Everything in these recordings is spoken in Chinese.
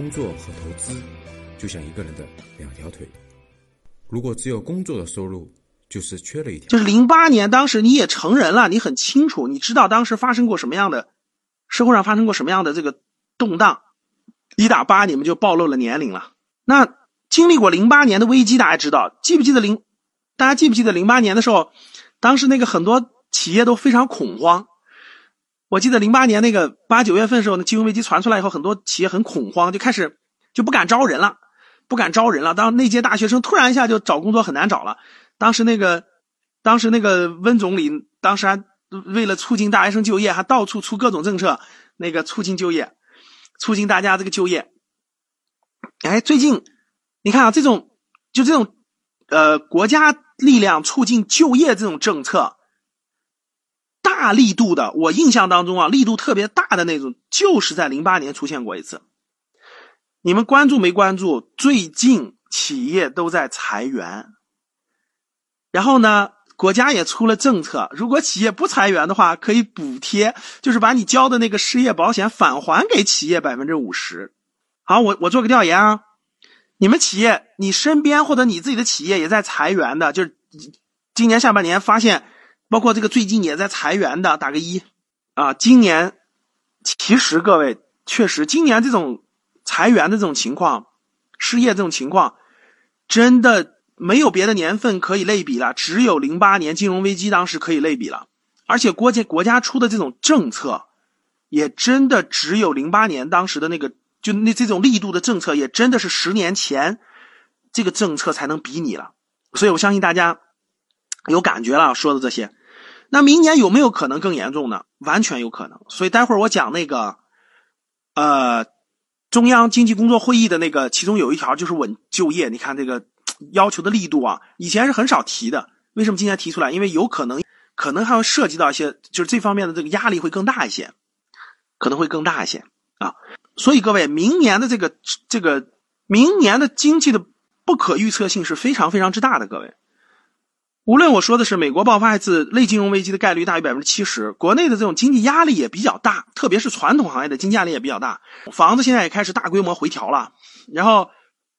工作和投资就像一个人的两条腿，如果只有工作的收入，就是缺了一条。就是零八年，当时你也成人了，你很清楚，你知道当时发生过什么样的，社会上发生过什么样的这个动荡。一打八，你们就暴露了年龄了。那经历过零八年的危机，大家知道，记不记得零？大家记不记得零八年的时候，当时那个很多企业都非常恐慌。我记得零八年那个八九月份的时候，那金融危机传出来以后，很多企业很恐慌，就开始就不敢招人了，不敢招人了。当那届大学生突然一下就找工作很难找了。当时那个，当时那个温总理，当时还为了促进大学生就业，还到处出各种政策，那个促进就业，促进大家这个就业。哎，最近你看啊，这种就这种呃国家力量促进就业这种政策。大力度的，我印象当中啊，力度特别大的那种，就是在零八年出现过一次。你们关注没关注？最近企业都在裁员，然后呢，国家也出了政策，如果企业不裁员的话，可以补贴，就是把你交的那个失业保险返还给企业百分之五十。好，我我做个调研啊，你们企业，你身边或者你自己的企业也在裁员的，就是今年下半年发现。包括这个最近也在裁员的，打个一，啊，今年其实各位确实，今年这种裁员的这种情况，失业这种情况，真的没有别的年份可以类比了，只有零八年金融危机当时可以类比了。而且国家国家出的这种政策，也真的只有零八年当时的那个就那这种力度的政策，也真的是十年前这个政策才能比拟了。所以我相信大家有感觉了，说的这些。那明年有没有可能更严重呢？完全有可能。所以待会儿我讲那个，呃，中央经济工作会议的那个，其中有一条就是稳就业。你看这个要求的力度啊，以前是很少提的。为什么今天提出来？因为有可能，可能还会涉及到一些，就是这方面的这个压力会更大一些，可能会更大一些啊。所以各位，明年的这个这个明年的经济的不可预测性是非常非常之大的，各位。无论我说的是美国爆发一次类金融危机的概率大于百分之七十，国内的这种经济压力也比较大，特别是传统行业的经济压力也比较大。房子现在也开始大规模回调了，然后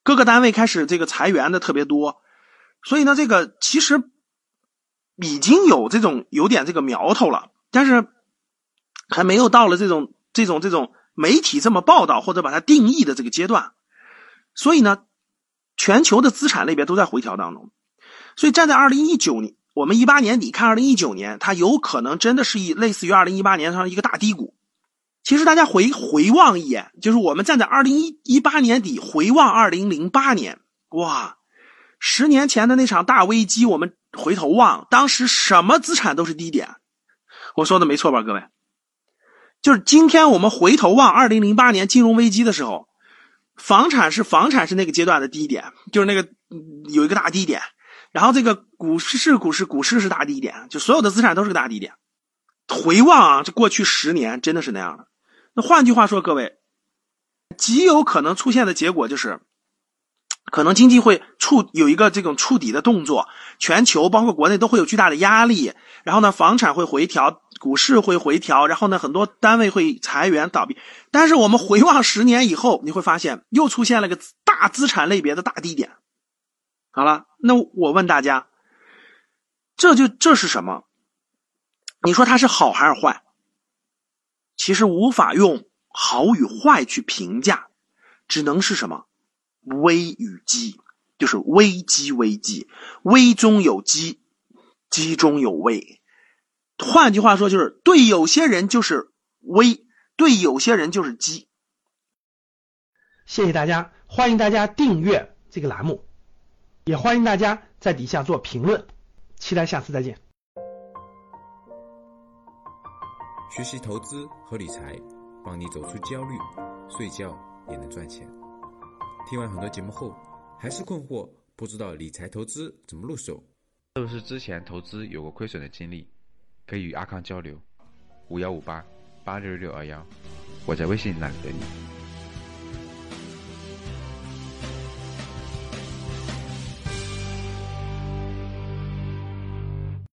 各个单位开始这个裁员的特别多，所以呢，这个其实已经有这种有点这个苗头了，但是还没有到了这种这种这种媒体这么报道或者把它定义的这个阶段。所以呢，全球的资产类别都在回调当中。所以站在二零一九年，我们一八年底看二零一九年，它有可能真的是一类似于二零一八年上一个大低谷。其实大家回回望一眼，就是我们站在二零一一八年底回望二零零八年，哇，十年前的那场大危机，我们回头望，当时什么资产都是低点。我说的没错吧，各位？就是今天我们回头望二零零八年金融危机的时候，房产是房产是那个阶段的低点，就是那个有一个大低点。然后这个股市是股市，股市是大低点，就所有的资产都是个大低点。回望啊，这过去十年真的是那样的。那换句话说，各位，极有可能出现的结果就是，可能经济会触有一个这种触底的动作，全球包括国内都会有巨大的压力。然后呢，房产会回调，股市会回调，然后呢，很多单位会裁员倒闭。但是我们回望十年以后，你会发现又出现了个大资产类别的大低点。好了，那我问大家，这就这是什么？你说它是好还是坏？其实无法用好与坏去评价，只能是什么危与机，就是危机危机，危中有机，机中有危。换句话说，就是对有些人就是危，对有些人就是机。谢谢大家，欢迎大家订阅这个栏目。也欢迎大家在底下做评论，期待下次再见。学习投资和理财，帮你走出焦虑，睡觉也能赚钱。听完很多节目后，还是困惑，不知道理财投资怎么入手？是不是之前投资有过亏损的经历？可以与阿康交流，五幺五八八六六二幺，我在微信那里等你。